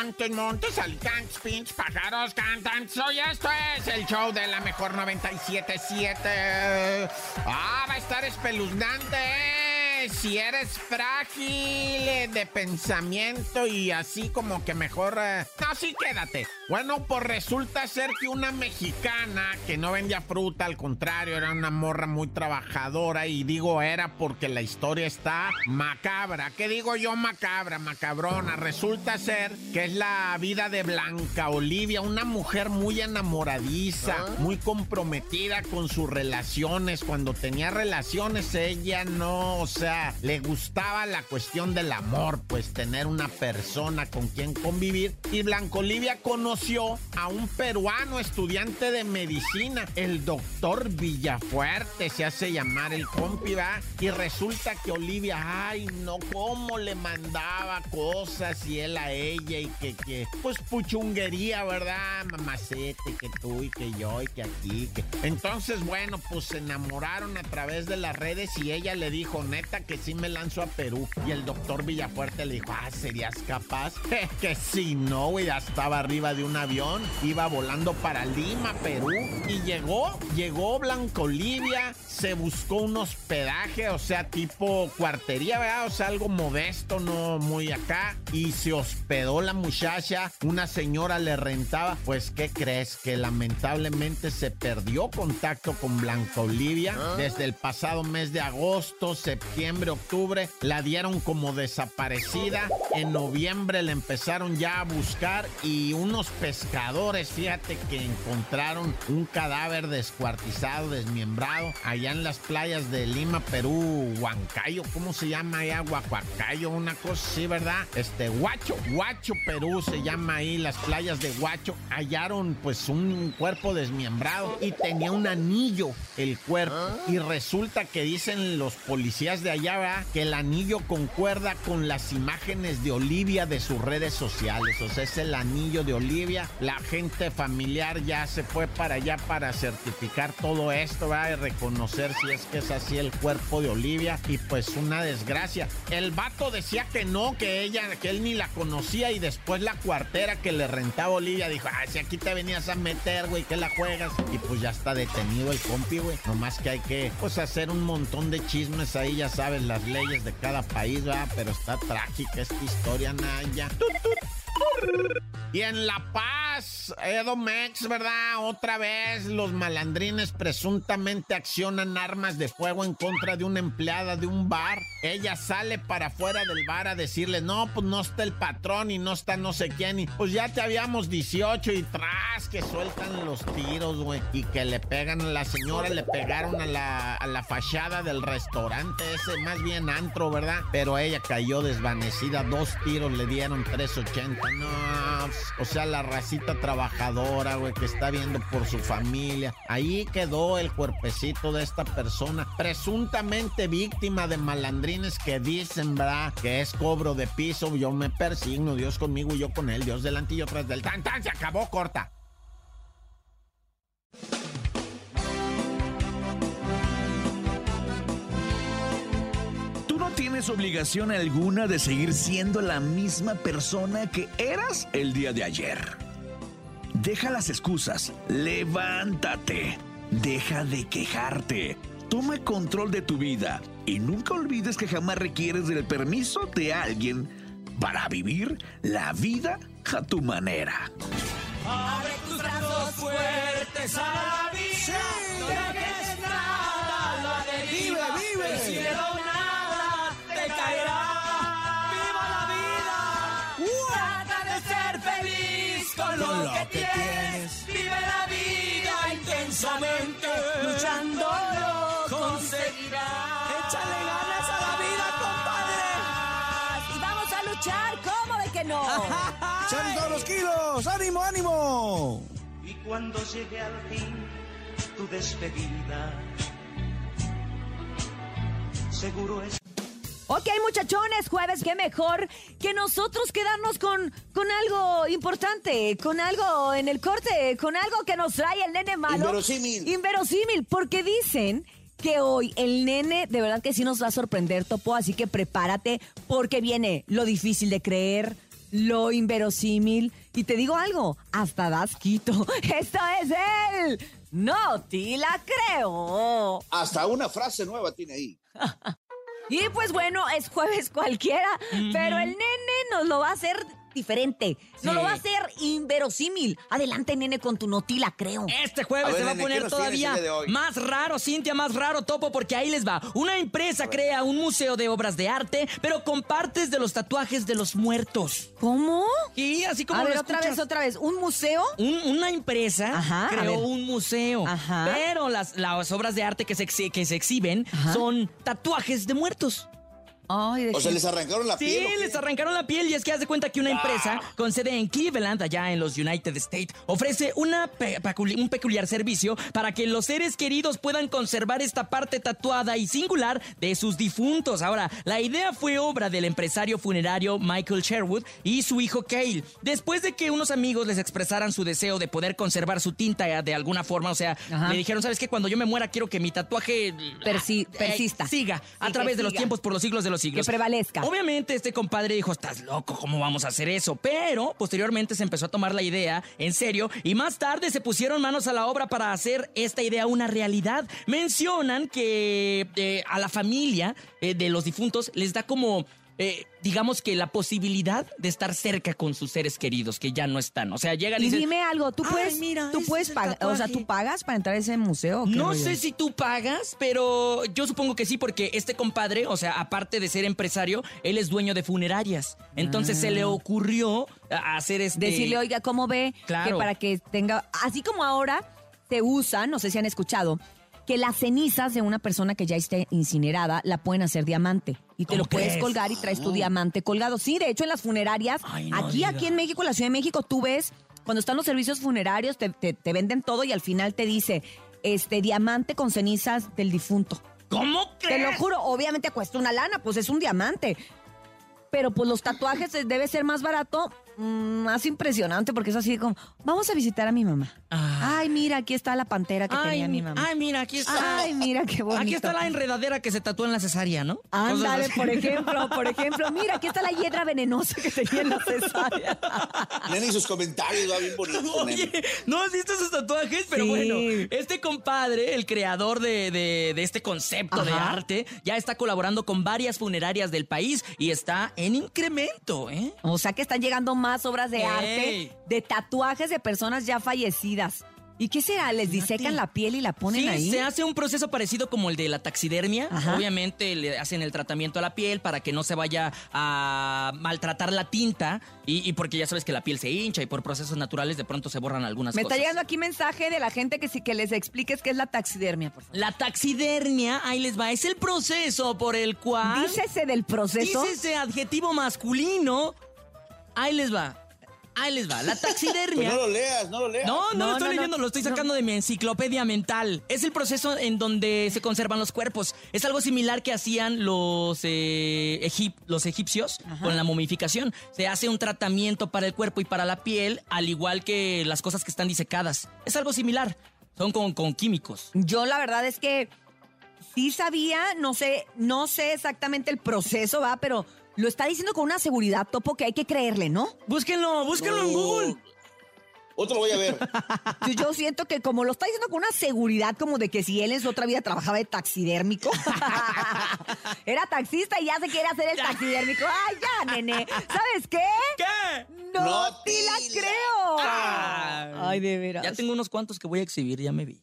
Montes, montes, alicantes, pinch, pájaros, cantan. Soy esto es el show de la mejor 97.7. Ah, va a estar espeluznante, ¿eh? Si eres frágil de pensamiento y así como que mejor... Eh, no, sí, quédate. Bueno, pues resulta ser que una mexicana que no vendía fruta, al contrario, era una morra muy trabajadora y digo era porque la historia está macabra. ¿Qué digo yo macabra, macabrona? Resulta ser que es la vida de Blanca Olivia, una mujer muy enamoradiza, ah. muy comprometida con sus relaciones. Cuando tenía relaciones ella no, o sea, le gustaba la cuestión del amor, pues tener una persona con quien convivir. Y Blanco Olivia conoció a un peruano estudiante de medicina, el doctor Villafuerte, se hace llamar el compi, ¿va? Y resulta que Olivia, ay, no, cómo le mandaba cosas y él a ella y que, que, pues puchunguería, ¿verdad? Mamacete, que tú y que yo y que aquí, que... Entonces, bueno, pues se enamoraron a través de las redes y ella le dijo, neta, que sí me lanzo a Perú. Y el doctor Villafuerte le dijo, ah, ¿serías capaz? que si no, güey, ya estaba arriba de un avión, iba volando para Lima, Perú. Y llegó, llegó Blanco Olivia, se buscó un hospedaje, o sea, tipo cuartería, ¿verdad? O sea, algo modesto, no muy acá. Y se hospedó la muchacha, una señora le rentaba. Pues, ¿qué crees? Que lamentablemente se perdió contacto con Blanca Olivia ¿Ah? desde el pasado mes de agosto, septiembre octubre, la dieron como desaparecida. En noviembre la empezaron ya a buscar y unos pescadores, fíjate que encontraron un cadáver descuartizado, desmembrado, allá en las playas de Lima, Perú, Huancayo, ¿cómo se llama allá? Huacuacayo, una cosa así, ¿verdad? Este, Huacho, Huacho, Perú se llama ahí, las playas de Huacho. Hallaron pues un cuerpo desmembrado y tenía un anillo el cuerpo. Y resulta que dicen los policías de allá ya que el anillo concuerda con las imágenes de Olivia de sus redes sociales. O sea, es el anillo de Olivia. La gente familiar ya se fue para allá para certificar todo esto, va Y reconocer si es que es así el cuerpo de Olivia. Y pues una desgracia. El vato decía que no, que ella, que él ni la conocía. Y después la cuartera que le rentaba Olivia dijo, ah, si aquí te venías a meter, güey, que la juegas. Y pues ya está detenido el compi, güey. Nomás que hay que, pues, hacer un montón de chismes ahí, ya sabes las leyes de cada país, ¿verdad? Pero está trágica esta historia, Naya. Y en La Paz, Edomex, ¿verdad? Otra vez los malandrines presuntamente accionan armas de fuego en contra de una empleada de un bar. Ella sale para afuera del bar a decirle, no, pues no está el patrón y no está no sé quién. Y pues ya te habíamos 18 y tras que sueltan los tiros, güey. Y que le pegan a la señora, le pegaron a la, a la fachada del restaurante ese, más bien antro, ¿verdad? Pero ella cayó desvanecida, dos tiros le dieron 380. No, o sea, la racita trabajadora, güey, que está viendo por su familia. Ahí quedó el cuerpecito de esta persona, presuntamente víctima de malandrines que dicen, ¿verdad? Que es cobro de piso. Yo me persigno, Dios conmigo y yo con él, Dios delante y yo tras del tan tan, se acabó corta. tienes obligación alguna de seguir siendo la misma persona que eras el día de ayer. Deja las excusas, levántate, deja de quejarte, toma control de tu vida. Y nunca olvides que jamás requieres del permiso de alguien para vivir la vida a tu manera. Abre tus brazos fuertes que tienes. Vive la vida intensamente, luchando lo conseguirás. Échale ganas a la vida, compadre. Y vamos a luchar, ¿cómo de que no? ¡Echando todos los kilos! ¡Ánimo, ánimo! Y cuando llegue al fin tu despedida. Seguro es Ok, muchachones, jueves, qué mejor que nosotros quedarnos con, con algo importante, con algo en el corte, con algo que nos trae el nene malo. Inverosímil. Inverosímil, porque dicen que hoy el nene de verdad que sí nos va a sorprender, Topo, así que prepárate porque viene lo difícil de creer, lo inverosímil. Y te digo algo, hasta das quito. Esto es él. No te la creo. Hasta una frase nueva tiene ahí. Y pues bueno, es jueves cualquiera, pero el nene nos lo va a hacer diferente. Nos lo va a hacer inverosímil. Adelante, nene, con tu notila, creo. Este jueves ver, se va a nene, ¿qué poner todavía más raro, Cintia, más raro, Topo, porque ahí les va. Una empresa crea un museo de obras de arte, pero con partes de los tatuajes de los muertos. ¿Cómo? Y así como A ver, lo otra escuchas. vez, otra vez. ¿Un museo? Un- una empresa Ajá, creó un museo, Ajá. pero las, las obras de arte que se, que se exhiben Ajá. son tatuajes de muertos. Ay, de O sea, les arrancaron la Sí, piel. ¿o qué? les arrancaron la piel y es que haz de cuenta que una empresa con sede en Cleveland, allá en los United States, ofrece una pe- peculi- un peculiar servicio para que los seres queridos puedan conservar esta parte tatuada y singular de sus difuntos. Ahora, la idea fue obra del empresario funerario Michael Sherwood y su hijo Cale. Después de que unos amigos les expresaran su deseo de poder conservar su tinta de alguna forma, o sea, Ajá. le dijeron, ¿sabes qué? Cuando yo me muera quiero que mi tatuaje Persi- eh, persista. siga a Sí, través de los tiempos por los siglos de los siglos. Que prevalezca. Obviamente este compadre dijo, estás loco, ¿cómo vamos a hacer eso? Pero posteriormente se empezó a tomar la idea en serio y más tarde se pusieron manos a la obra para hacer esta idea una realidad. Mencionan que eh, a la familia eh, de los difuntos les da como... eh, digamos que la posibilidad de estar cerca con sus seres queridos que ya no están. O sea, llegan y, Y dicen, dime algo, ¿tú "Ay, puedes, mira, tú puedes pagar, o sea, tatuaje". ¿tú pagas para entrar a ese museo? No sé si tú pagas, pero yo supongo que sí, porque este compadre, o sea, aparte de ser empresario, él es dueño de funerarias. Entonces se le ocurrió a- hacer este. Decirle, oiga, ¿cómo ve? Claro. Que para que tenga, así como ahora se usa, no sé si han escuchado, que las cenizas de una persona que ya esté incinerada la pueden hacer diamante. Y te ¿Cómo lo puedes colgar y traes tu diamante colgado. Sí, de hecho, en las funerarias, Ay, no aquí, aquí en México, en la Ciudad de México, tú ves, cuando están los servicios funerarios, te, te- te venden todo y al final te dice, este, diamante con cenizas del difunto. ¿Cómo Te crees? lo juro, obviamente cuesta una lana, pues es un diamante. Pero pues los tatuajes eh, debe ser más barato, mm, más impresionante, porque es así como, vamos a visitar a mi mamá. Ah. Ay, mira, aquí está la pantera que Ay, tenía mi mamá. ay, mira, aquí está. Ay, mira qué bonito. Aquí está la enredadera que se tatuó en la cesárea, ¿no? Ándale, por ejemplo, por ejemplo, mira, aquí está la hiedra venenosa que tenía en la cesárea. Nene sus comentarios, va bien bonito. Oye, ¿no has visto esos tatuajes? Pero Sí. bueno, este compadre, el creador de, de- de este concepto de arte, ya está colaborando con varias funerarias del país y está en incremento, ¿eh? O sea que están llegando más obras de Ey. arte, de tatuajes de personas ya fallecidas. ¿Y qué será? ¿Les disecan la piel y la ponen sí, ahí? se hace un proceso parecido como el de la taxidermia. Ajá. Obviamente le hacen el tratamiento a la piel para que no se vaya a maltratar la tinta y, y porque ya sabes que la piel se hincha y por procesos naturales de pronto se borran algunas Me cosas. está llegando aquí mensaje de la gente que sí que les expliques qué es la taxidermia, por favor. La taxidermia, ahí les va, es el proceso por el cual... Dícese del proceso. Dice ese adjetivo masculino. Ahí les va. Ahí les va. La Pues taxidermia. no lo leas, no lo leas. No, no, No, lo estoy no, no. leyendo, lo estoy sacando de mi enciclopedia mental. Es el proceso en donde se conservan los cuerpos. Es algo similar que hacían los, eh, egip- los egipcios con la momificación. Se hace un tratamiento para el cuerpo y para la piel, al igual que las cosas que están disecadas. Es algo similar. Son con, con químicos. Yo la verdad es que sí sabía, no sé, no sé exactamente el proceso, va, pero lo está diciendo con una seguridad, Topo, que hay que creerle, ¿no? Búsquenlo, búsquenlo en. Google. Otro lo voy a ver. Yo, yo siento que como lo está diciendo con una seguridad como de que si él en su otra vida trabajaba de taxidérmico, era taxista y ya se quiere hacer el taxidérmico. ¡Ay, ya, nene! ¿Sabes qué? ¿Qué? ¡No, No te la creo! Ay, de veras. Ya tengo unos cuantos que voy a exhibir, ya me vi.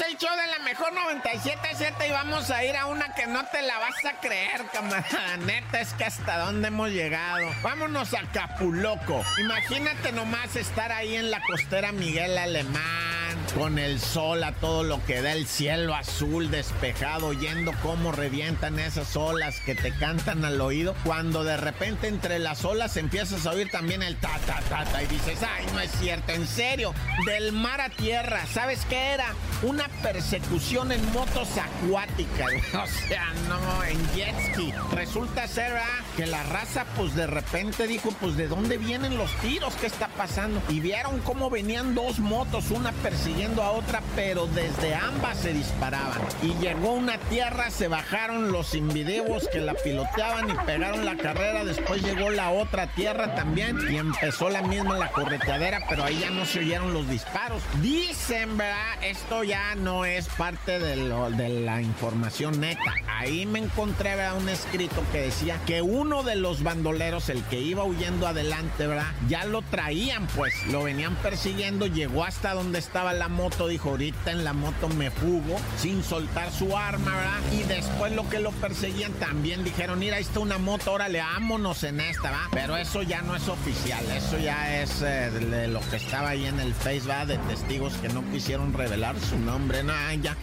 El show de la mejor 97.7 y vamos a ir a una que no te la vas a creer, camarada. Neta, es que hasta dónde hemos llegado. Vámonos a Capuloco. Imagínate nomás estar ahí en la costera Miguel Alemán con el sol a todo lo que da el cielo azul despejado, oyendo cómo revientan esas olas que te cantan al oído, cuando de repente entre las olas empiezas a oír también el ta ta ta ta y dices, ay, no es cierto, en serio, del mar a tierra, ¿sabes qué era? Una persecución en motos acuáticas, o sea, no, en jet ski. Resulta ser que la raza pues de repente dijo, pues de dónde vienen los tiros, ¿qué está pasando? Y vieron cómo venían dos motos, una persiguiendo a otra, pero desde ambas se disparaban. Y llegó una tierra, se bajaron los invideos que la piloteaban y pegaron la carrera. Después llegó la otra tierra también y empezó la misma la correteadera, pero ahí ya no se oyeron los disparos. Dicen, ¿verdad? Esto ya no es parte de, lo, de la información neta. Ahí me encontré, ¿verdad? Un escrito que decía que uno de los bandoleros, el que iba huyendo adelante, ¿verdad? Ya lo traían, pues, lo venían persiguiendo, llegó hasta donde estaba la moto, dijo, ahorita en la moto me fugo sin soltar su arma, ¿verdad? Y después lo que lo perseguían también dijeron, mira, ahí está una moto, órale, vámonos en esta, ¿va? Pero eso ya no es oficial, eso ya es eh, de lo que estaba ahí en el Face, ¿va? De testigos que no quisieron revelar su nombre, nada, ya.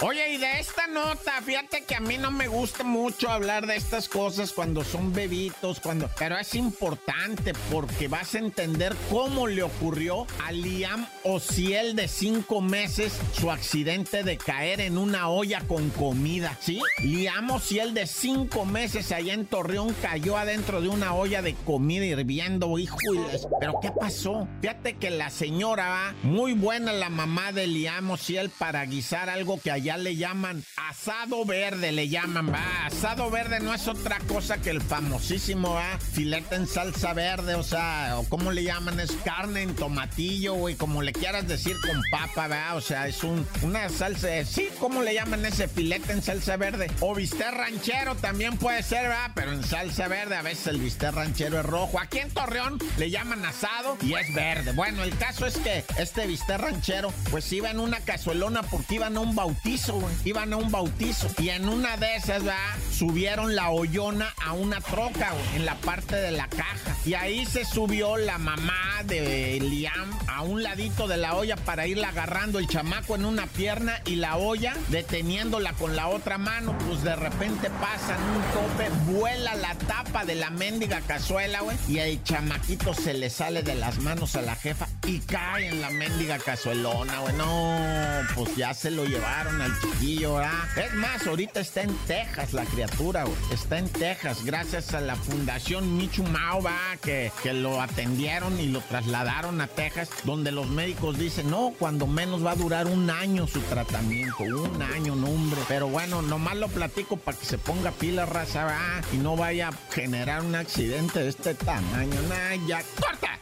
Oye, y de esta nota, fíjate que a mí no me gusta mucho hablar de estas cosas cuando son bebitos, cuando. Pero es importante porque vas a entender cómo le ocurrió a Liam Ociel de cinco meses su accidente de caer en una olla con comida, ¿sí? Liam Ociel de cinco meses allá en Torreón cayó adentro de una olla de comida hirviendo, hijo. Pero ¿qué pasó? Fíjate que la señora va muy buena, la mamá de Liam Ociel para guisar algo que allá le llaman asado verde, le llaman, va. Asado verde no es otra cosa que el famosísimo, va. Filete en salsa verde, o sea, o como le llaman, es carne en tomatillo, güey, como le quieras decir con papa, va. O sea, es un, una salsa, sí, ¿cómo le llaman ese filete en salsa verde? O bistec ranchero también puede ser, va, pero en salsa verde, a veces el bistec ranchero es rojo. Aquí en Torreón le llaman asado y es verde. Bueno, el caso es que este bistec ranchero, pues iba en una cazuelona porque iba a un bautizo, Iban a un bautizo. Y en una de esas, va Subieron la hoyona a una troca, En la parte de la caja. Y ahí se subió la mamá de Liam a un ladito de la olla para irla agarrando el chamaco en una pierna y la olla deteniéndola con la otra mano. Pues de repente pasan un tope, vuela la tapa de la mendiga cazuela, güey. Y el chamaquito se le sale de las manos a la jefa y cae en la mendiga cazuelona, güey. No, pues ya se lo llevaron al chiquillo, ¿verdad? Es más, ahorita está en Texas la criatura, güey. Está en Texas, gracias a la Fundación Michu Mao, va, que, que lo atendieron y lo trasladaron a Texas, donde los médicos dicen, no, cuando menos va a durar un año su tratamiento, un año, no, hombre. Pero bueno, nomás lo platico para que se ponga pila raza, va, y no vaya a generar un accidente de este tamaño. Nah, ya, corta.